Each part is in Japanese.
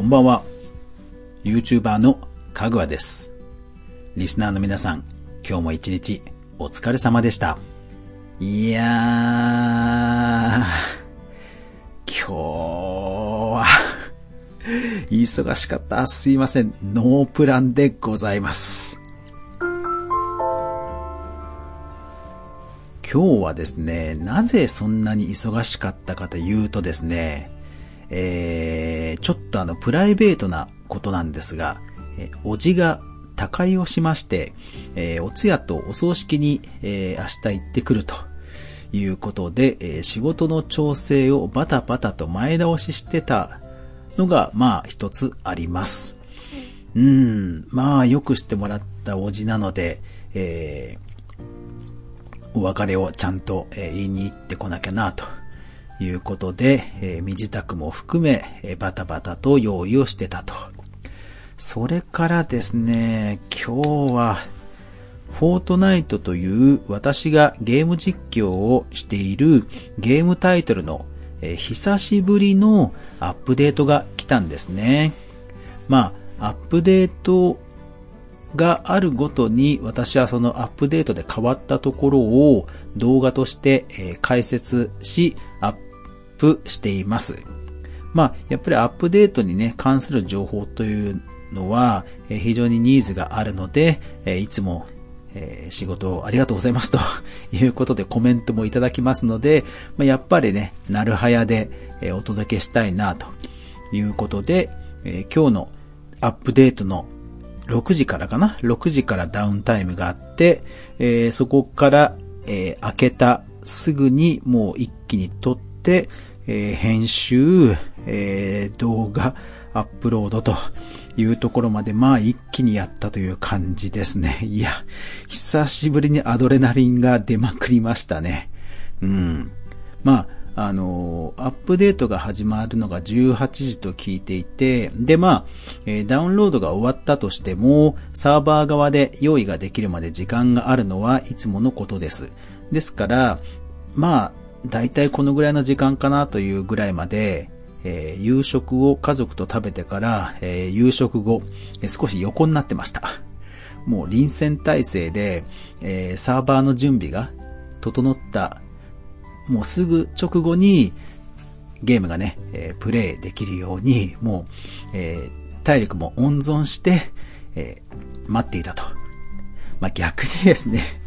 こんばんは。YouTuber のかぐわです。リスナーの皆さん、今日も一日お疲れ様でした。いやー、今日は忙しかった。すいません。ノープランでございます。今日はですね、なぜそんなに忙しかったかというとですね、えー、ちょっとあの、プライベートなことなんですが、えおじが他界をしまして、えー、お通夜とお葬式に、えー、明日行ってくるということで、えー、仕事の調整をバタバタと前倒ししてたのが、まあ一つあります。うん、まあよくしてもらったおじなので、えー、お別れをちゃんと、えー、言いに行ってこなきゃなということで、えー、身支度も含め、えー、バタバタと用意をしてたと。それからですね、今日は、フォートナイトという私がゲーム実況をしているゲームタイトルの、えー、久しぶりのアップデートが来たんですね。まあ、アップデートがあるごとに私はそのアップデートで変わったところを動画として、え解説しアップしています。まあ、やっぱりアップデートにね、関する情報というのは、え非常にニーズがあるので、えいつも、え仕事をありがとうございますと いうことでコメントもいただきますので、まやっぱりね、なるはやで、えお届けしたいなということで、え今日のアップデートの6時からかな ?6 時からダウンタイムがあって、えそこから、え開けたすぐにもう一気に撮って、えー、編集、えー、動画、アップロードというところまで、まあ一気にやったという感じですね。いや、久しぶりにアドレナリンが出まくりましたね。うん。まあ、あのアップデートが始まるのが18時と聞いていて、で、まあ、えー、ダウンロードが終わったとしても、サーバー側で用意ができるまで時間があるのはいつものことです。ですから、まあ、だいたいこのぐらいの時間かなというぐらいまで、えー、夕食を家族と食べてから、えー、夕食後、えー、少し横になってました。もう臨戦態勢で、えサーバーの準備が整った、もうすぐ直後にゲームがね、えプレイできるように、もう、え体力も温存して、え待っていたと。まあ、逆にですね、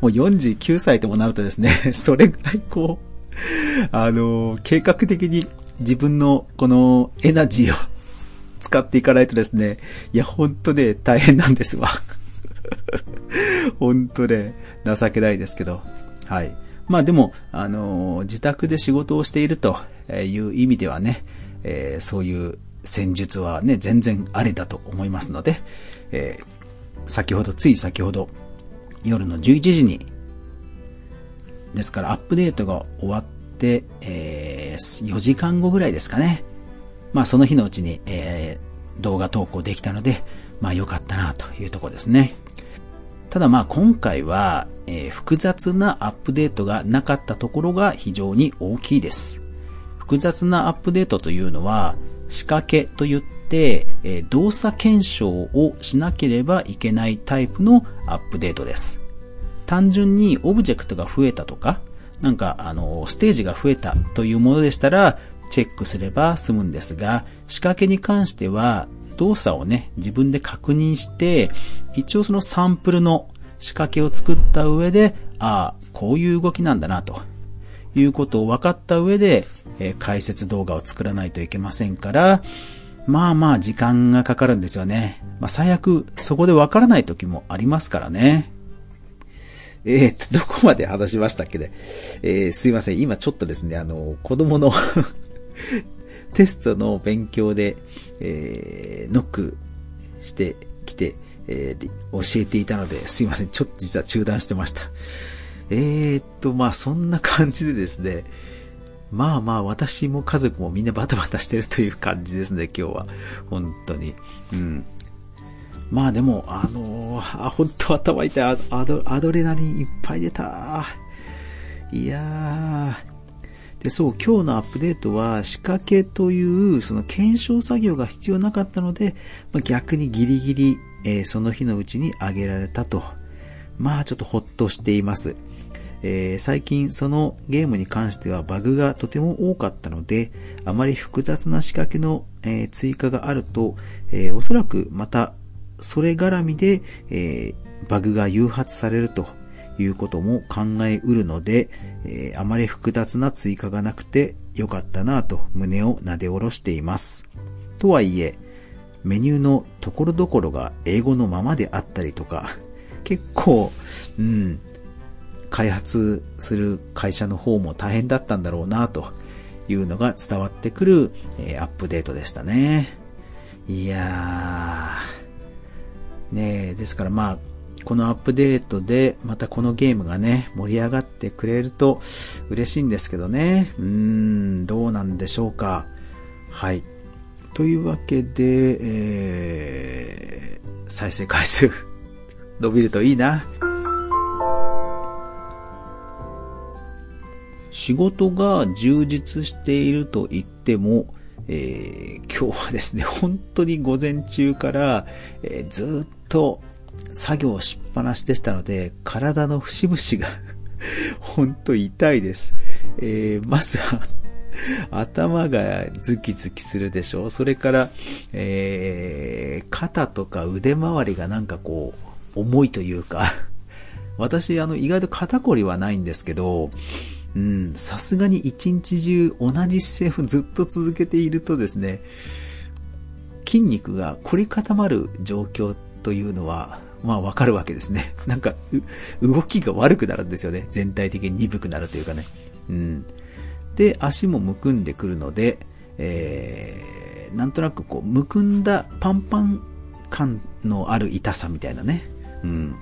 もう49歳ともなるとですね、それぐらいこう、あの、計画的に自分のこのエナジーを使っていかないとですね、いや、ほんとね、大変なんですわ。ほんとね、情けないですけど。はい。まあでも、あの、自宅で仕事をしているという意味ではね、えー、そういう戦術はね、全然ありだと思いますので、えー、先ほど、つい先ほど、夜の11時に、ですからアップデートが終わって、えー、4時間後ぐらいですかね。まあその日のうちに、えー、動画投稿できたので、まあ良かったなというとこですね。ただまあ今回は、えー、複雑なアップデートがなかったところが非常に大きいです。複雑なアップデートというのは仕掛けといって、え動作検証をしなければいけないタイプのアップデートです。単純にオブジェクトが増えたとか、なんか、あの、ステージが増えたというものでしたら、チェックすれば済むんですが、仕掛けに関しては、動作をね、自分で確認して、一応そのサンプルの仕掛けを作った上で、ああ、こういう動きなんだな、ということを分かった上で、えー、解説動画を作らないといけませんから、まあまあ時間がかかるんですよね。まあ最悪そこでわからない時もありますからね。えー、っと、どこまで話しましたっけね。えー、すいません。今ちょっとですね、あの、子供の テストの勉強で、えー、ノックしてきて、えー、教えていたので、すいません。ちょっと実は中断してました。えー、っと、まあそんな感じでですね、まあまあ私も家族もみんなバタバタしてるという感じですね、今日は。本当に。うん。まあでも、あのー、あ、本当頭痛いアド。アドレナリンいっぱい出た。いやー。で、そう、今日のアップデートは仕掛けというその検証作業が必要なかったので、まあ、逆にギリギリ、えー、その日のうちに上げられたと。まあちょっとほっとしています。えー、最近そのゲームに関してはバグがとても多かったので、あまり複雑な仕掛けの、えー、追加があると、えー、おそらくまたそれ絡みで、えバグが誘発されるということも考えうるので、えー、あまり複雑な追加がなくてよかったなぁと胸を撫で下ろしています。とはいえ、メニューのところどころが英語のままであったりとか、結構、うん、開発する会社の方も大変だったんだろうなというのが伝わってくる、えー、アップデートでしたね。いやー、ねですからまあ、このアップデートでまたこのゲームがね、盛り上がってくれると嬉しいんですけどね。うーん、どうなんでしょうか。はい。というわけで、えー、再生回数 伸びるといいな。仕事が充実していると言っても、えー、今日はですね、本当に午前中から、えー、ずっと作業しっぱなしでしたので、体の節々が 本当痛いです。えー、まずは頭がズキズキするでしょう。それから、えー、肩とか腕周りがなんかこう、重いというか私、あの、意外と肩こりはないんですけど、うん、さすがに一日中同じ姿勢をずっと続けているとですね、筋肉が凝り固まる状況というのは、まあわかるわけですね。なんか、動きが悪くなるんですよね。全体的に鈍くなるというかね。うん。で、足もむくんでくるので、えー、なんとなくこう、むくんだパンパン感のある痛さみたいなね。うん。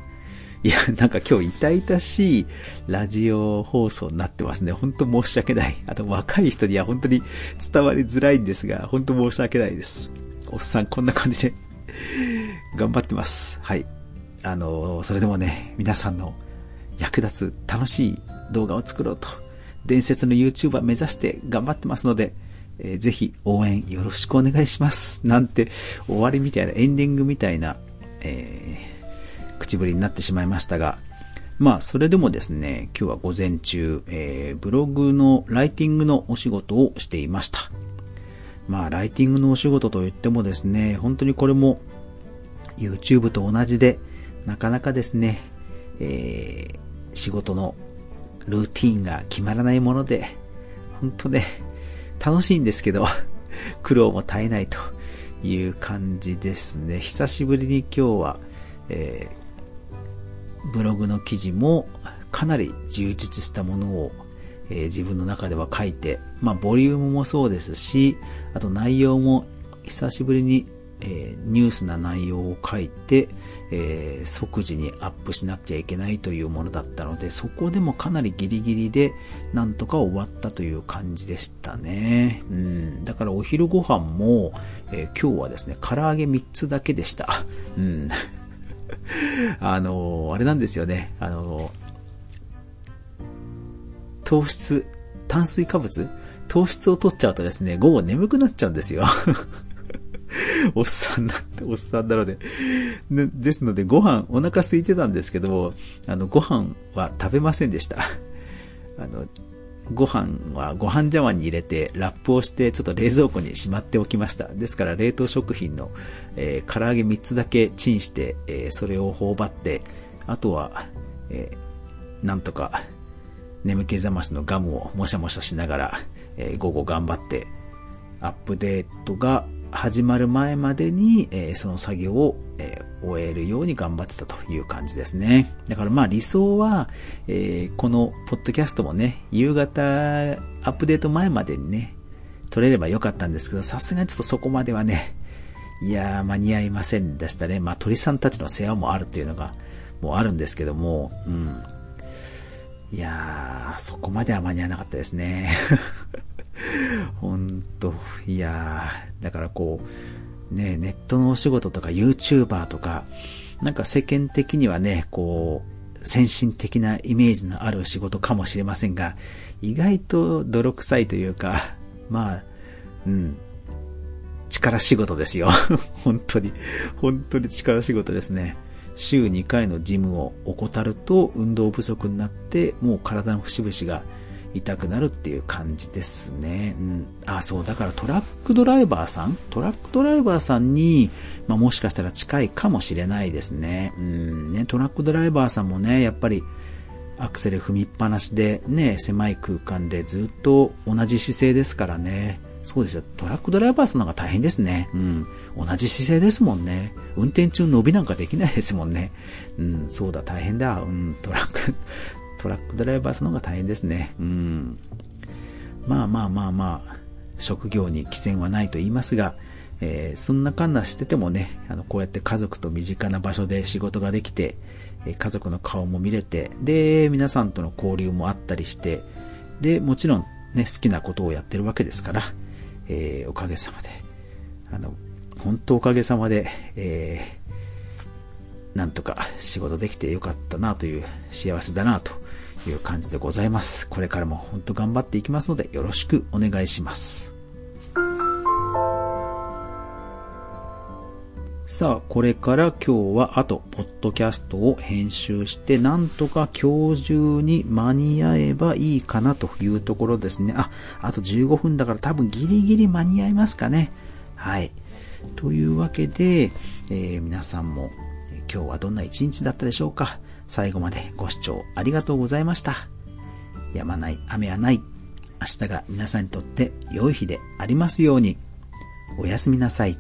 いや、なんか今日痛々しいラジオ放送になってますね。本当申し訳ない。あと若い人には本当に伝わりづらいんですが、本当申し訳ないです。おっさんこんな感じで 頑張ってます。はい。あの、それでもね、皆さんの役立つ楽しい動画を作ろうと、伝説の YouTuber 目指して頑張ってますので、えー、ぜひ応援よろしくお願いします。なんて終わりみたいな、エンディングみたいな、えー、口ぶりになってしまいましたが、まあ、それでもですね、今日は午前中、えー、ブログのライティングのお仕事をしていました。まあ、ライティングのお仕事といってもですね、本当にこれも YouTube と同じで、なかなかですね、えー、仕事のルーティンが決まらないもので、本当ね、楽しいんですけど、苦労も絶えないという感じですね。久しぶりに今日は、えー、ブログの記事もかなり充実したものを、えー、自分の中では書いて、まあ、ボリュームもそうですし、あと内容も久しぶりにえー、ニュースな内容を書いて、えー、即時にアップしなきゃいけないというものだったので、そこでもかなりギリギリでなんとか終わったという感じでしたね。うん。だからお昼ご飯も、えー、今日はですね、唐揚げ3つだけでした。うん。あのあれなんですよね。あの糖質、炭水化物？糖質を取っちゃうとですね、午後眠くなっちゃうんですよ。おっさんな、おっさんなので。ですので、ご飯、お腹空いてたんですけど、あの、ご飯は食べませんでした。あの、ご飯はご飯茶碗に入れてラップをしてちょっと冷蔵庫にしまっておきました。ですから冷凍食品の、えー、唐揚げ3つだけチンして、えー、それを頬張って、あとは、えー、なんとか眠気覚ましのガムをもしゃもしゃしながら、え午後頑張ってアップデートが始まる前までに、えー、その作業を、え、終えるように頑張ってたという感じですね。だからまあ理想は、えー、このポッドキャストもね、夕方アップデート前までにね、撮れればよかったんですけど、さすがにちょっとそこまではね、いやー間に合いませんでしたね。まあ鳥さんたちの世話もあるっていうのが、もうあるんですけども、うん。いやー、そこまでは間に合わなかったですね。ほんと、いやー、だからこう、ね、ネットのお仕事とか YouTuber とか、なんか世間的にはね、こう、先進的なイメージのある仕事かもしれませんが、意外と泥臭いというか、まあ、うん、力仕事ですよ。本当に、本当に力仕事ですね。週2回のジムを怠ると運動不足になって、もう体の節々が痛くなるっていう感じですね。うん。あ、そう、だからトラックドライバーさん？トラックドライバーさんに、まあ、もしかしたら近いかもしれないですね。うん、ね、トラックドライバーさんもね、やっぱり、アクセル踏みっぱなしでね、狭い空間でずっと同じ姿勢ですからね。そうですよ。トラックドライバーさんの方が大変ですね。うん。同じ姿勢ですもんね。運転中伸びなんかできないですもんね。うん、そうだ、大変だ。うん、トラック、トラックドライバーさんの方が大変ですね。うん。まあまあまあまあ、職業に寄せはないと言いますが、えー、そんなかんなしててもね、あの、こうやって家族と身近な場所で仕事ができて、え家族の顔も見れて、で、皆さんとの交流もあったりして、で、もちろんね、好きなことをやってるわけですから、えー、おかげさまで、あの、本当おかげさまで、えー、なんとか仕事できてよかったなという幸せだなという感じでございます。これからも本当頑張っていきますのでよろしくお願いします。さあ、これから今日はあと、ポッドキャストを編集して、なんとか今日中に間に合えばいいかなというところですね。あ、あと15分だから多分ギリギリ間に合いますかね。はい。というわけで、えー、皆さんも今日はどんな一日だったでしょうか最後までご視聴ありがとうございました。やまない、雨はない。明日が皆さんにとって良い日でありますように。おやすみなさい。